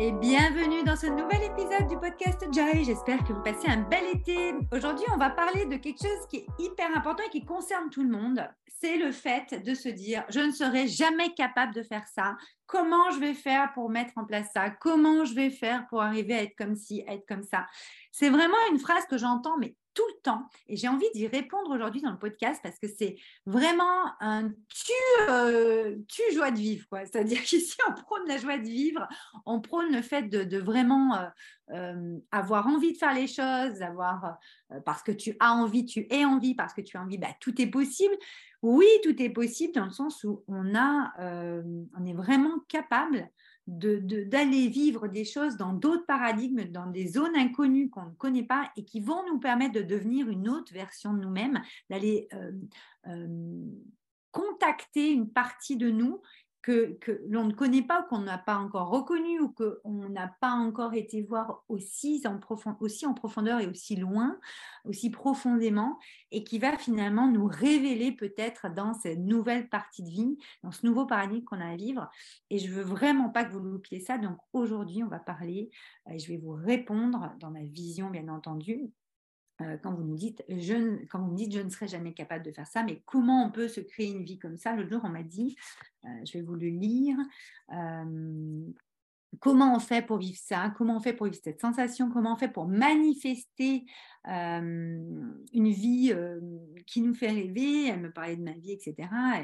et bienvenue dans ce nouvel épisode du podcast Joy. J'espère que vous passez un bel été. Aujourd'hui, on va parler de quelque chose qui est hyper important et qui concerne tout le monde. C'est le fait de se dire, je ne serai jamais capable de faire ça. Comment je vais faire pour mettre en place ça? Comment je vais faire pour arriver à être comme ci, être comme ça? C'est vraiment une phrase que j'entends, mais tout le temps. Et j'ai envie d'y répondre aujourd'hui dans le podcast parce que c'est vraiment un tu, euh, tu joie de vivre. C'est-à-dire qu'ici, on prône la joie de vivre, on prône le fait de, vraiment euh, euh, avoir envie de faire les choses, avoir, parce que tu as envie, tu es envie, parce que tu as envie, bah, tout est possible. Oui, tout est possible dans le sens où on, a, on est vraiment capable d'aller vivre des choses dans d'autres paradigmes, dans des zones inconnues qu'on ne connaît pas et qui vont nous permettre de devenir une autre version de nous-mêmes, d'aller euh, euh, contacter une partie de nous que, l'on ne connaît pas, qu'on n'a pas encore reconnu ou qu'on n'a pas encore été voir aussi en, profondeur et aussi loin, aussi profondément, et qui va finalement nous révéler peut-être dans cette nouvelle partie de vie, dans ce nouveau paradigme qu'on a à vivre. Et je veux vraiment pas que vous loupiez ça. Donc aujourd'hui, on va parler, et euh, je vais vous répondre dans ma vision, bien entendu, quand vous nous dites je quand vous me dites je ne serai jamais capable de faire ça, mais comment on peut se créer une vie comme ça? Le jour, on m'a dit, euh, je vais vous le lire. Euh, comment on fait pour vivre ça? Comment on fait pour vivre cette sensation? Comment on fait pour manifester une vie qui nous fait rêver? Elle me parlait de ma vie, etc.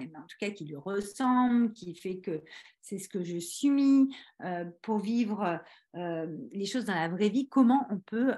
Et, en tout cas, qui lui ressemble, qui fait que c'est ce que je suis pour vivre les choses dans la vraie vie. Comment on peut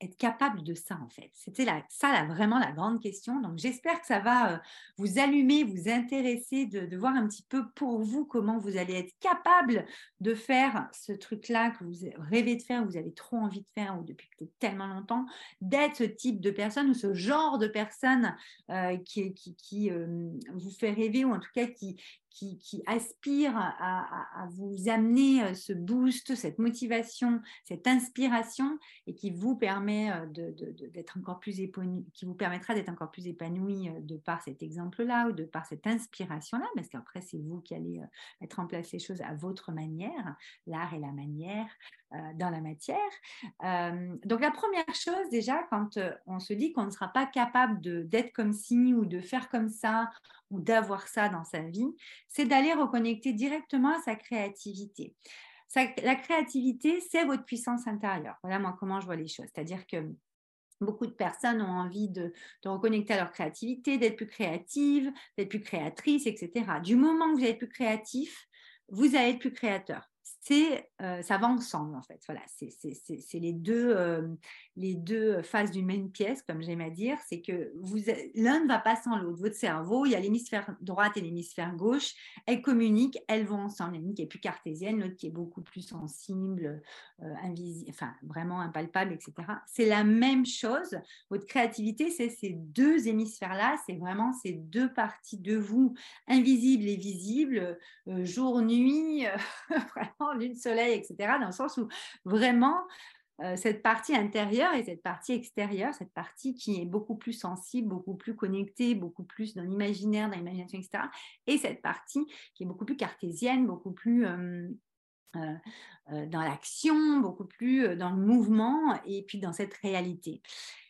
être capable de ça en fait C'était ça vraiment la grande question. Donc j'espère que ça va euh, vous allumer, vous intéresser de, voir un petit peu pour vous comment vous allez être capable de faire ce truc-là que vous rêvez de faire, vous avez trop envie de faire ou depuis tellement longtemps, d'être ce type de personne ou ce genre de personne euh, qui, qui, euh, vous fait rêver ou en tout cas qui, qui, aspire à, vous amener euh, ce boost, cette motivation, cette inspiration et qui vous permet euh, d'être encore plus qui vous permettra d'être encore plus épanoui euh, de par cet exemple-là ou de par cette inspiration-là, parce qu'après c'est vous qui allez mettre en place les choses à votre manière, l'art et la manière dans la matière. donc la première chose déjà, quand on se dit qu'on ne sera pas capable d'être comme ci ou de faire comme ça ou d'avoir ça dans sa vie, c'est d'aller reconnecter directement à sa créativité. la créativité, c'est votre puissance intérieure. Voilà moi comment je vois les choses. C'est-à-dire que Beaucoup de personnes ont envie de, de reconnecter à leur créativité, d'être plus créative, d'être plus créatrice, etc. Du moment que vous êtes plus créatif, vous allez être plus créateur c'est euh, ça va ensemble en fait. Voilà, c'est les deux euh, les deux faces d'une même pièce, comme j'aime à dire. C'est que vous l'un ne va pas sans l'autre. Votre cerveau, il y a l'hémisphère droite et l'hémisphère gauche. Elles communiquent, elles vont ensemble. L'une qui est plus cartésienne, l'autre qui est beaucoup plus sensible, euh, invisible, enfin vraiment impalpable, etc. C'est la même chose. Votre créativité, c'est ces deux hémisphères là. C'est vraiment ces deux parties de vous, invisibles et visibles, jour nuit, vraiment lune, soleil, etc. Dans le sens où vraiment euh, cette partie intérieure et cette partie extérieure, cette partie qui est beaucoup plus sensible, beaucoup plus connectée, beaucoup plus dans l'imaginaire, dans l'imagination, etc. Et cette partie qui est beaucoup plus cartésienne, beaucoup plus euh, dans l'action, beaucoup plus dans le mouvement et puis dans cette réalité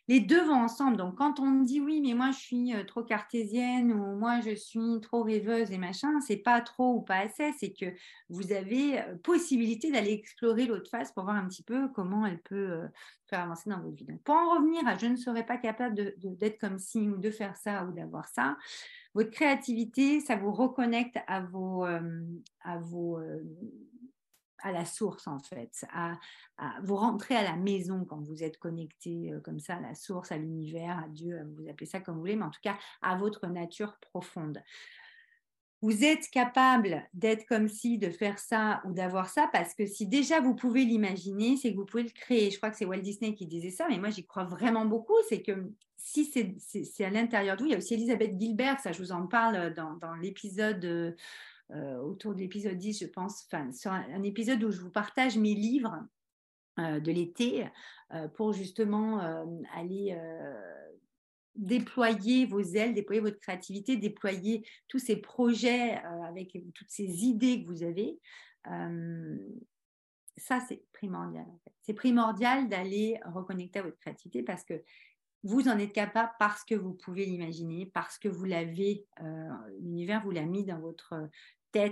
les deux vont ensemble. Donc, quand on dit oui, mais moi je suis euh, trop cartésienne ou moi je suis trop rêveuse et machin, c'est pas trop ou pas assez, c'est que vous avez euh, possibilité d'aller explorer l'autre face pour voir un petit peu comment elle peut euh, faire avancer dans votre vie. Donc, pour en revenir à je ne serais pas capable d'être comme ci ou de faire ça ou d'avoir ça, votre créativité, ça vous reconnecte à vos, à vos à la source en fait, à, vous rentrez à la maison quand vous êtes connecté euh, comme ça à la source, à l'univers, à Dieu, vous appelez ça comme vous voulez, mais en tout cas à votre nature profonde. Vous êtes capable d'être comme si, de faire ça ou d'avoir ça, parce que si déjà vous pouvez l'imaginer, c'est que vous pouvez le créer. Je crois que c'est Walt Disney qui disait ça, mais moi j'y crois vraiment beaucoup. C'est que si c'est à l'intérieur de vous, il y a aussi Elisabeth Gilbert, ça je vous en parle dans, dans l'épisode euh, euh, autour de l'épisode 10, je pense, sur un, épisode où je vous partage mes livres euh, de l'été euh, pour justement aller déployer vos ailes, déployer votre créativité, déployer tous ces projets avec toutes ces idées que vous avez. ça, c'est primordial. C'est primordial d'aller reconnecter à votre créativité parce que vous en êtes capable parce que vous pouvez l'imaginer, parce que vous l'avez, l'univers vous l'a mis dans votre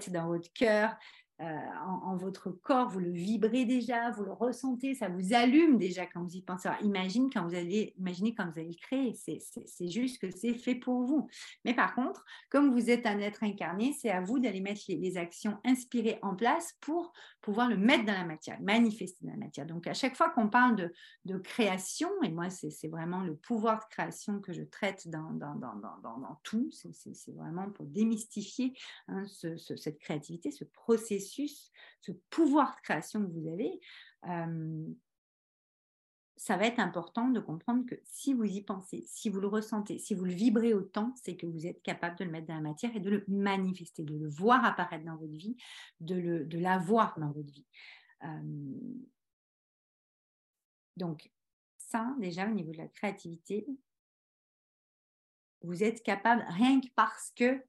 dans votre cœur, euh, en, votre corps, vous le vibrez déjà, vous le ressentez, ça vous allume déjà quand vous y pensez. imagine quand vous allez, imaginez quand vous allez le créer, c'est juste que c'est fait pour vous. Mais par contre, comme vous êtes un être incarné, c'est à vous d'aller mettre les, actions inspirées en place pour pouvoir le mettre dans la matière, manifester dans la matière. Donc à chaque fois qu'on parle de, création, et moi c'est vraiment le pouvoir de création que je traite dans tout, c'est vraiment pour démystifier hein, cette créativité, ce processus ce pouvoir de création que vous avez, euh, ça va être important de comprendre que si vous y pensez, si vous le ressentez, si vous le vibrez autant, c'est que vous êtes capable de le mettre dans la matière et de le manifester, de le voir apparaître dans votre vie, de, le, de l'avoir dans votre vie. Euh, donc, ça, déjà, au niveau de la créativité, vous êtes capable, rien que parce que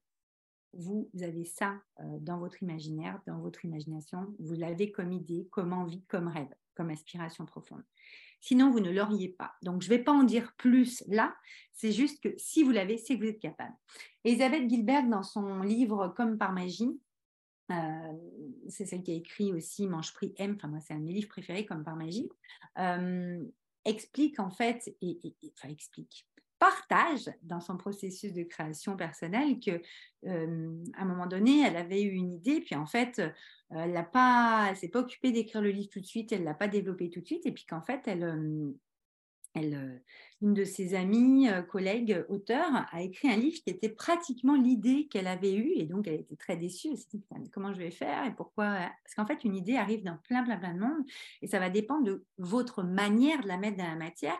vous avez ça euh, dans votre imaginaire, dans votre imagination, vous l'avez comme idée, comme envie, comme rêve, comme aspiration profonde. Sinon, vous ne l'auriez pas. Donc, je ne vais pas en dire plus là, c'est juste que si vous l'avez, c'est que vous êtes capable. Elisabeth Gilbert, dans son livre Comme par magie, euh, c'est celle qui a écrit aussi Mange Prix M, enfin moi c'est un de mes livres préférés comme par magie, euh, explique en fait, et, enfin explique, partage dans son processus de création personnelle que euh, à un moment donné, elle avait eu une idée, puis en fait, euh, elle ne pas, s'est pas occupée d'écrire le livre tout de suite, elle l'a pas développé tout de suite, et puis qu'en fait, elle, euh, elle, une de ses amies, collègues, auteurs, a écrit un livre qui était pratiquement l'idée qu'elle avait eue, et donc elle était très déçue. Elle s'est dit, comment je vais faire et pourquoi Parce qu'en fait, une idée arrive dans plein, plein, plein de monde, et ça va dépendre de votre manière de la mettre dans la matière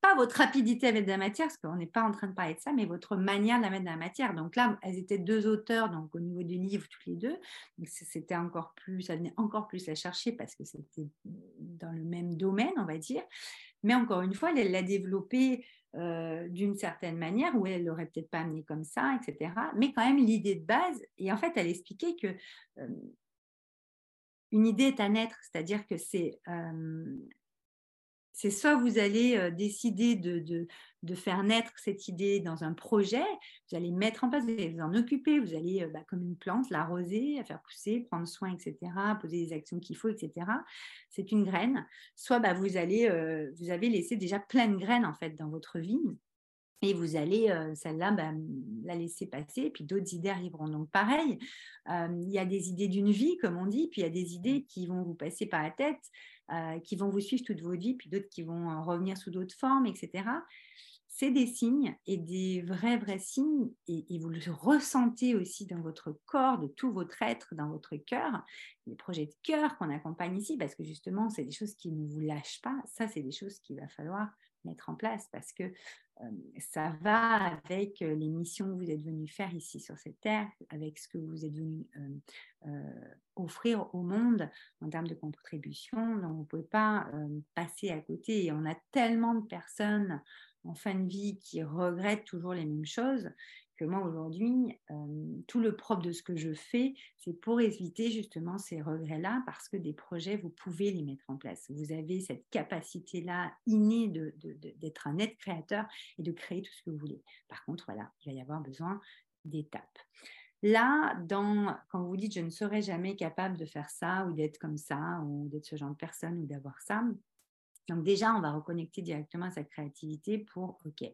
pas votre rapidité à mettre de la matière, parce qu'on n'est pas en train de parler de ça, mais votre manière de la mettre dans la matière. Donc là, elles étaient deux auteurs, donc au niveau du livre, toutes les deux. C'était encore plus, ça venait encore plus la chercher parce que c'était dans le même domaine, on va dire. Mais encore une fois, elle l'a développé euh, d'une certaine manière, où elle l'aurait peut-être pas amené comme ça, etc. Mais quand même, l'idée de base, et en fait, elle expliquait que euh, une idée est à naître, c'est-à-dire que c'est euh, c'est soit vous allez décider de, faire naître cette idée dans un projet, vous allez mettre en place, vous allez vous en occuper, vous allez, bah, comme une plante, l'arroser, la faire pousser, prendre soin, etc., poser les actions qu'il faut, etc. C'est une graine. Soit bah, vous, allez, vous avez laissé déjà plein de graines en fait dans votre vie. Et vous allez, celle-là, bah, la laisser passer, puis d'autres idées arriveront. Donc, pareil, il y a des idées d'une vie, comme on dit, puis il y a des idées qui vont vous passer par la tête. Euh, qui vont vous suivre toute votre vie, puis d'autres qui vont euh, revenir sous d'autres formes, etc. C'est des signes et des vrais, vrais signes, et, vous le ressentez aussi dans votre corps, de tout votre être, dans votre cœur. Les projets de cœur qu'on accompagne ici, parce que justement, c'est des choses qui ne vous lâchent pas. Ça, c'est des choses qu'il va falloir mettre en place parce que ça va avec les missions que vous êtes venu faire ici sur cette terre, avec ce que vous êtes venu offrir au monde en termes de contribution. Donc, vous ne pouvez pas passer à côté. Et on a tellement de personnes en fin de vie qui regrettent toujours les mêmes choses que moi aujourd'hui, euh, tout le propre de ce que je fais, c'est pour éviter justement ces regrets-là, parce que des projets, vous pouvez les mettre en place. Vous avez cette capacité-là innée d'être un être créateur et de créer tout ce que vous voulez. Par contre, voilà, il va y avoir besoin d'étapes. Là, dans, quand vous dites je ne serai jamais capable de faire ça ou d'être comme ça ou d'être ce genre de personne ou d'avoir ça, donc déjà, on va reconnecter directement à sa créativité pour, OK,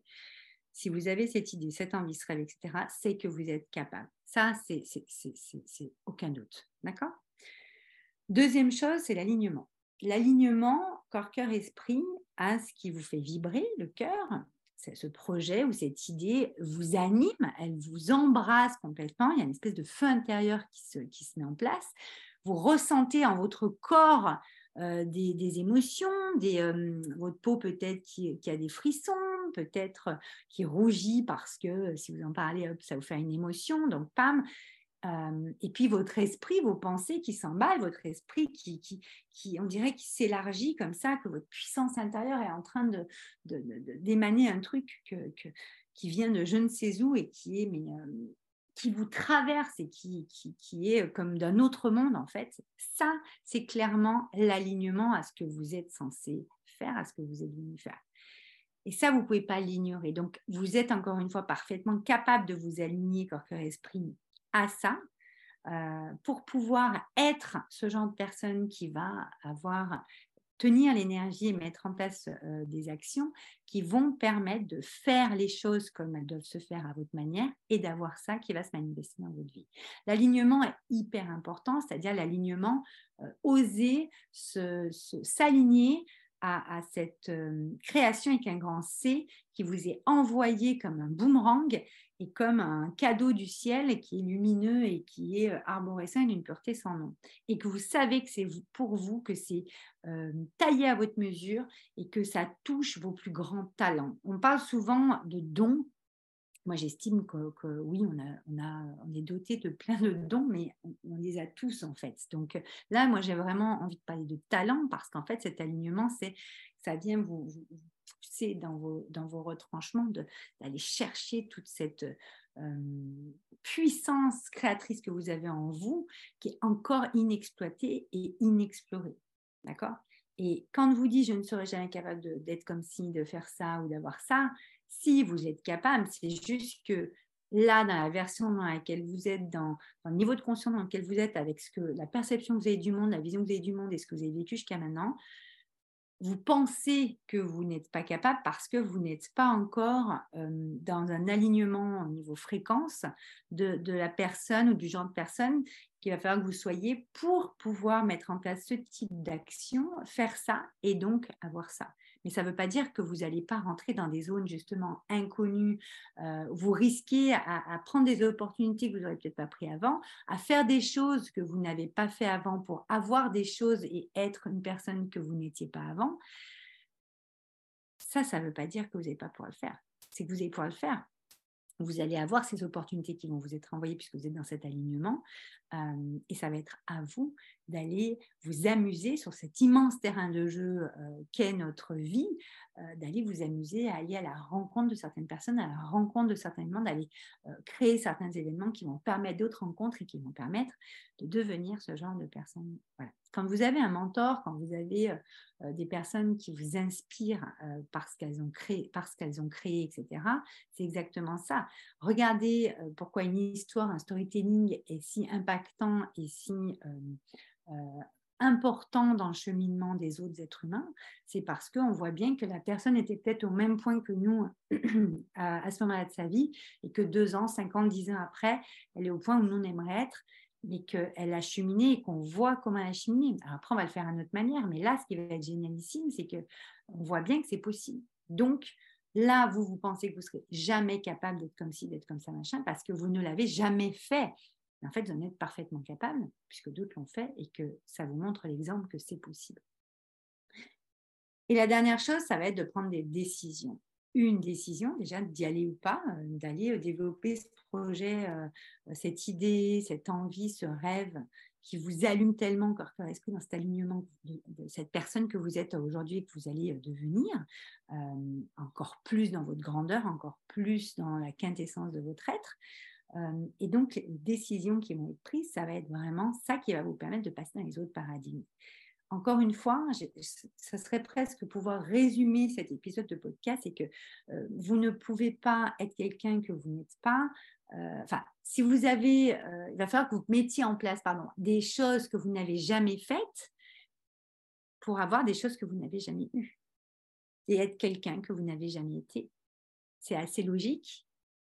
si vous avez cette idée, cette envie, rêve, etc., c'est que vous êtes capable. Ça, c'est aucun doute. D'accord? Deuxième chose, c'est l'alignement. L'alignement corps, cœur, esprit à ce qui vous fait vibrer le cœur. Ce projet ou cette idée vous anime, elle vous embrasse complètement. Il y a une espèce de feu intérieur qui se, qui se met en place. Vous ressentez en votre corps euh, des, émotions, des, euh, votre peau peut-être qui, a des frissons, peut-être qui rougit parce que si vous en parlez, ça vous fait une émotion, donc pam. Euh, et puis votre esprit, vos pensées qui s'emballent, votre esprit qui, qui, on dirait, qui s'élargit comme ça, que votre puissance intérieure est en train de, d'émaner un truc qui vient de je ne sais où et qui est mais, qui vous traverse et qui, qui, est comme d'un autre monde, en fait, ça, c'est clairement l'alignement à ce que vous êtes censé faire, à ce que vous êtes venu faire. Et ça, vous ne pouvez pas l'ignorer. Donc, vous êtes encore une fois parfaitement capable de vous aligner corps, cœur, esprit à ça euh, pour pouvoir être ce genre de personne qui va avoir tenir l'énergie et mettre en place euh, des actions qui vont permettre de faire les choses comme elles doivent se faire à votre manière et d'avoir ça qui va se manifester dans votre vie. L'alignement est hyper important, c'est-à-dire l'alignement, euh, oser s'aligner à, cette euh, création avec un grand C qui vous est envoyé comme un boomerang comme un cadeau du ciel qui est lumineux et qui est euh, arborescent d'une pureté sans nom. Et que vous savez que c'est pour vous, que c'est euh, taillé à votre mesure et que ça touche vos plus grands talents. On parle souvent de dons moi, j'estime que, oui, on, est doté de plein de dons, mais on, les a tous en fait. Donc là, moi, j'ai vraiment envie de parler de talent parce qu'en fait, cet alignement, c'est ça vient vous, pousser dans vos, dans vos retranchements d'aller chercher toute cette puissance créatrice que vous avez en vous qui est encore inexploitée et inexplorée. D'accord? Et quand vous dites je ne serai jamais capable d'être comme ci, de faire ça ou d'avoir ça, si vous êtes capable, c'est juste que là, dans la version dans laquelle vous êtes, dans, le niveau de conscience dans lequel vous êtes, avec ce que, la perception que vous avez du monde, la vision que vous avez du monde et ce que vous avez vécu jusqu'à maintenant, vous pensez que vous n'êtes pas capable parce que vous n'êtes pas encore euh, dans un alignement au niveau fréquence de, de, la personne ou du genre de personne qu'il va falloir que vous soyez pour pouvoir mettre en place ce type d'action, faire ça et donc avoir ça mais ça ne veut pas dire que vous n'allez pas rentrer dans des zones justement inconnues. Euh, vous risquez à, prendre des opportunités que vous n'aurez peut-être pas pris avant, à faire des choses que vous n'avez pas fait avant pour avoir des choses et être une personne que vous n'étiez pas avant. Ça, ça ne veut pas dire que vous n'allez pas pouvoir le faire. C'est que vous allez pouvoir le faire vous allez avoir ces opportunités qui vont vous être envoyées puisque vous êtes dans cet alignement. Euh, et ça va être à vous d'aller vous amuser sur cet immense terrain de jeu euh, qu'est notre vie, euh, d'aller vous amuser à aller à la rencontre de certaines personnes, à la rencontre de certains événements, d'aller créer certains événements qui vont permettre d'autres rencontres et qui vont permettre de devenir ce genre de personne. Quand vous avez un mentor, quand vous avez euh, euh, des personnes qui vous inspirent euh, parce qu'elles ont créé, parce qu'elles ont créé, etc. C'est exactement ça. Regardez pourquoi une histoire, un storytelling est si impactant et si important dans le cheminement des autres êtres humains, c'est parce qu'on voit bien que la personne était peut-être au même point que nous à, ce moment-là de sa vie et que deux ans, cinq ans, dix ans après, elle est au point où nous on aimerait être mais qu'elle a cheminé et qu'on voit comment elle a cheminé. après, on va le faire à notre manière, mais là, ce qui va être génialissime, c'est qu'on voit bien que c'est possible. Donc, là, vous, vous pensez que vous serez jamais capable d'être comme ci, d'être comme ça, machin, parce que vous ne l'avez jamais fait. En fait, vous en êtes parfaitement capable, puisque d'autres l'ont fait, et que ça vous montre l'exemple que c'est possible. Et la dernière chose, ça va être de prendre des décisions une décision déjà d'y aller ou pas, euh, d'aller euh, développer ce projet, euh, cette idée, cette envie, ce rêve qui vous allume tellement corps, cœur, esprit dans cet alignement de, cette personne que vous êtes aujourd'hui et que vous allez devenir, encore plus dans votre grandeur, encore plus dans la quintessence de votre être. Et donc, les décisions qui vont être prises, ça va être vraiment ça qui va vous permettre de passer dans les autres paradigmes encore une fois, ce serait presque pouvoir résumer cet épisode de podcast et que euh, vous ne pouvez pas être quelqu'un que vous n'êtes pas. Euh, enfin, si vous avez, euh, il va falloir que vous mettiez en place, pardon, des choses que vous n'avez jamais faites pour avoir des choses que vous n'avez jamais eues et être quelqu'un que vous n'avez jamais été. C'est assez logique,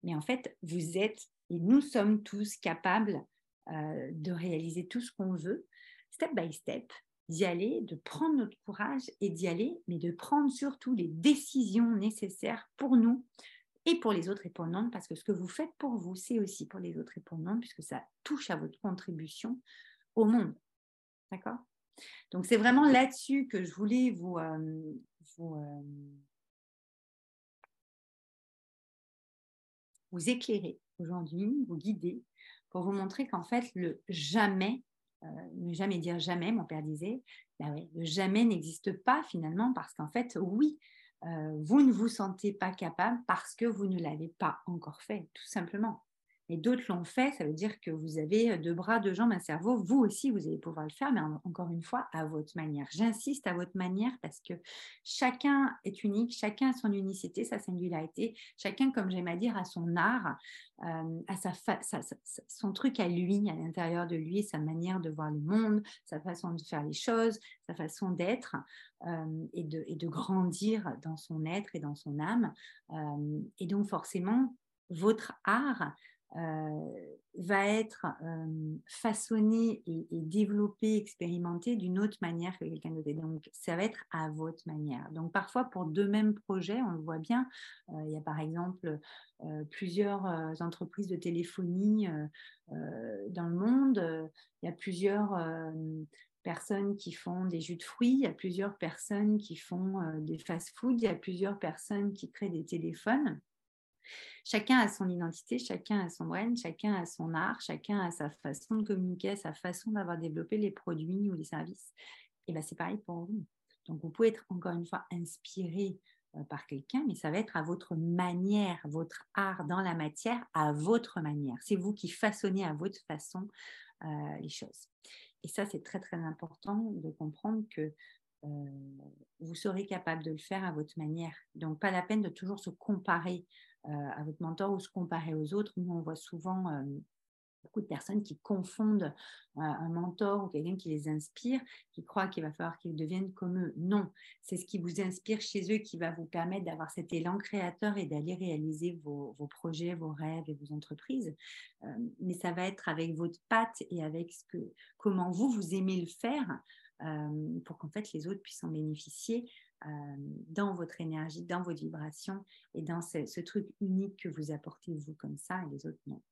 mais en fait, vous êtes et nous sommes tous capables de réaliser tout ce qu'on veut, step by step, d'y aller, de prendre notre courage et d'y aller, mais de prendre surtout les décisions nécessaires pour nous et pour les autres nous, parce que ce que vous faites pour vous, c'est aussi pour les autres nous, puisque ça touche à votre contribution au monde. D'accord? Donc c'est vraiment là-dessus que je voulais vous, euh, euh, vous éclairer aujourd'hui, vous guider, pour vous montrer qu'en fait, le jamais euh, ne jamais dire jamais, mon père disait, ben le jamais n'existe pas finalement parce qu'en fait, oui, euh, vous ne vous sentez pas capable parce que vous ne l'avez pas encore fait, tout simplement. Et d'autres l'ont fait, ça veut dire que vous avez deux bras, deux jambes, un cerveau. Vous aussi, vous allez pouvoir le faire, mais encore une fois, à votre manière. J'insiste à votre manière parce que chacun est unique, chacun a son unicité, sa singularité, chacun, comme j'aime à dire, a son art, euh, a sa, son truc à lui, à l'intérieur de lui, sa manière de voir le monde, sa façon de faire les choses, sa façon d'être euh, et, de, et, de, grandir dans son être et dans son âme. Euh, et donc, forcément, votre art, va être euh, façonné et, développé, expérimenté d'une autre manière que quelqu'un d'autre. Donc, ça va être à votre manière. Donc, parfois, pour deux mêmes projets, on le voit bien, euh, il y a par exemple plusieurs entreprises de téléphonie dans le monde, il y a plusieurs personnes qui font des jus de fruits, il y a plusieurs personnes qui font des fast-foods, il y a plusieurs personnes qui créent des téléphones. Chacun a son identité, chacun a son brand, chacun a son art, chacun a sa façon de communiquer, sa façon d'avoir développé les produits ou les services. Et bien, c'est pareil pour vous. Donc, vous pouvez être encore une fois inspiré euh, par quelqu'un, mais ça va être à votre manière, votre art dans la matière, à votre manière. C'est vous qui façonnez à votre façon euh, les choses. Et ça, c'est très, très important de comprendre que euh, vous serez capable de le faire à votre manière. Donc, pas la peine de toujours se comparer à votre mentor ou se comparer aux autres. Nous, on voit souvent euh, beaucoup de personnes qui confondent un mentor ou quelqu'un qui les inspire, qui croient qu'il va falloir qu'ils deviennent comme eux. Non, c'est ce qui vous inspire chez eux qui va vous permettre d'avoir cet élan créateur et d'aller réaliser vos, projets, vos rêves et vos entreprises. mais ça va être avec votre patte et avec ce que, comment vous, vous aimez le faire euh, pour qu'en fait les autres puissent en bénéficier euh, dans votre énergie, dans votre vibration et dans ce, truc unique que vous apportez vous comme ça et les autres non.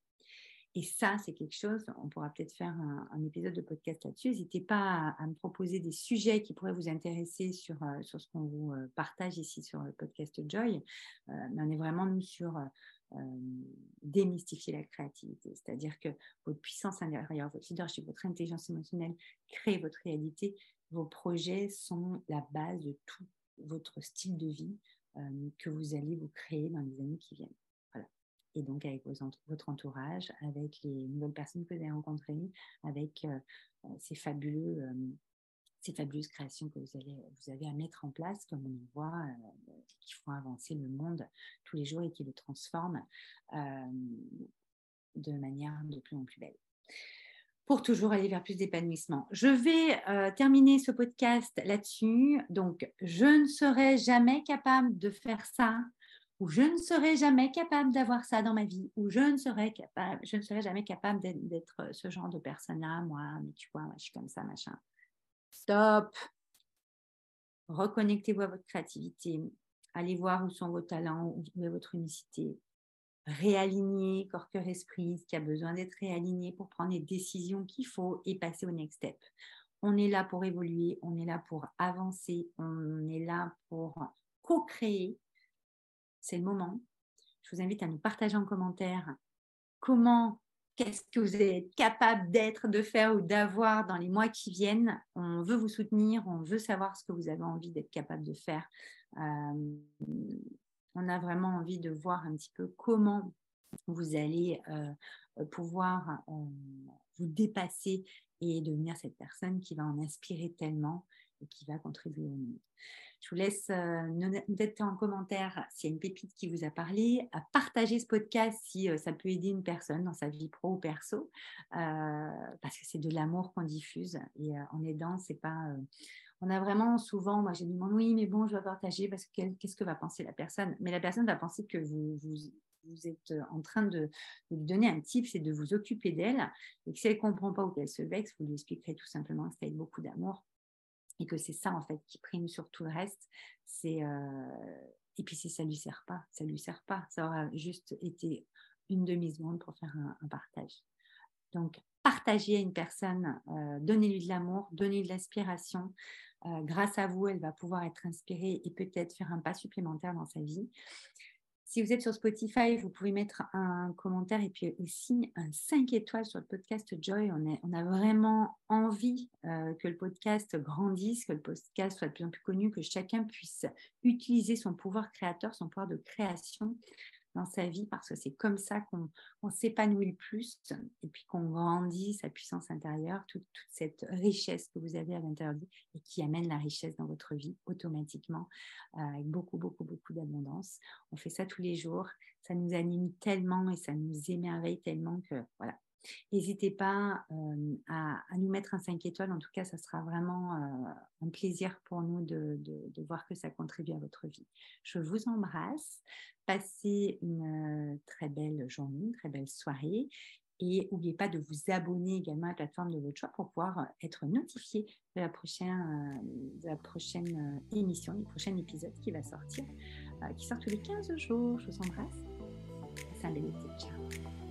Et ça, c'est quelque chose, on pourra peut-être faire un, épisode de podcast là-dessus. N'hésitez pas à, me proposer des sujets qui pourraient vous intéresser sur, euh, sur ce qu'on vous partage ici sur le podcast Joy. mais on est vraiment, nous, sur démystifier la créativité. C'est-à-dire que votre puissance intérieure, votre leadership, votre intelligence émotionnelle crée votre réalité. Vos projets sont la base de tout votre style de vie que vous allez vous créer dans les années qui viennent. Voilà. Et donc avec votre entourage, avec les nouvelles personnes que vous allez rencontrer, avec ces fabuleux ces fabuleuses créations que vous, allez, avez à mettre en place, comme on voit, euh, qui font avancer le monde tous les jours et qui le transforment euh, de manière de plus en plus belle. Pour toujours aller vers plus d'épanouissement. Je vais euh, terminer ce podcast là-dessus. Donc, je ne serai jamais capable de faire ça ou je ne serai jamais capable d'avoir ça dans ma vie, ou je ne serai je ne jamais capable d'être ce genre de personne-là, moi, mais tu vois, je suis comme ça, machin. Stop. Reconnectez-vous à votre créativité. Allez voir où sont vos talents, où est votre unicité. Réalignez corps, cœur, esprit, ce qui a besoin d'être réaligné pour prendre les décisions qu'il faut et passer au next step. On est là pour évoluer, on est là pour avancer, on est là pour co-créer. C'est le moment. Je vous invite à nous partager en commentaire comment qu'est-ce que vous êtes capable d'être, de faire ou d'avoir dans les mois qui viennent. On veut vous soutenir, on veut savoir ce que vous avez envie d'être capable de faire. Euh, on a vraiment envie de voir un petit peu comment vous allez euh, pouvoir euh, vous dépasser et devenir cette personne qui va en inspirer tellement et qui va contribuer au monde. Je vous laisse peut-être en commentaire s'il y a une pépite qui vous a parlé, à partager ce podcast si euh, ça peut aider une personne dans sa vie pro ou perso, euh, parce que c'est de l'amour qu'on diffuse et euh, en aidant, c'est pas. On a vraiment souvent, moi j'ai dit oui, mais bon, je vais partager parce que qu'est-ce que va penser la personne? Mais la personne va penser que vous, êtes en train de, lui donner un tip, c'est de vous occuper d'elle. Et que si elle ne comprend pas ou qu'elle se vexe, vous lui expliquerez tout simplement que c'est avec beaucoup d'amour? Et que c'est ça en fait qui prime sur tout le reste. Euh, et puis si ça lui sert pas, ça lui sert pas. Ça aura juste été une demi seconde pour faire un, partage. Donc partagez à une personne, euh, donnez-lui de l'amour, donnez-lui de l'inspiration. Euh, grâce à vous, elle va pouvoir être inspirée et peut-être faire un pas supplémentaire dans sa vie. Si vous êtes sur Spotify, vous pouvez mettre un commentaire et puis aussi un 5 étoiles sur le podcast Joy. On, a vraiment envie euh, que le podcast grandisse, que le podcast soit de plus en plus connu, que chacun puisse utiliser son pouvoir créateur, son pouvoir de création dans sa vie parce que c'est comme ça qu'on s'épanouit le plus et puis qu'on grandit sa puissance intérieure, toute, cette richesse que vous avez à l'intérieur de vous et qui amène la richesse dans votre vie automatiquement euh, avec beaucoup, beaucoup, beaucoup d'abondance. On fait ça tous les jours. Ça nous anime tellement et ça nous émerveille tellement que voilà, N'hésitez pas euh, à, nous mettre un 5 étoiles. En tout cas, ça sera vraiment euh, un plaisir pour nous de, voir que ça contribue à votre vie. Je vous embrasse. Passez une euh, très belle journée, une très belle soirée. Et n'oubliez pas de vous abonner également à la plateforme de votre choix pour pouvoir être notifié de la prochaine, de la prochaine émission, du prochain épisode qui va sortir, qui sort tous les 15 jours. Je vous embrasse. Ciao.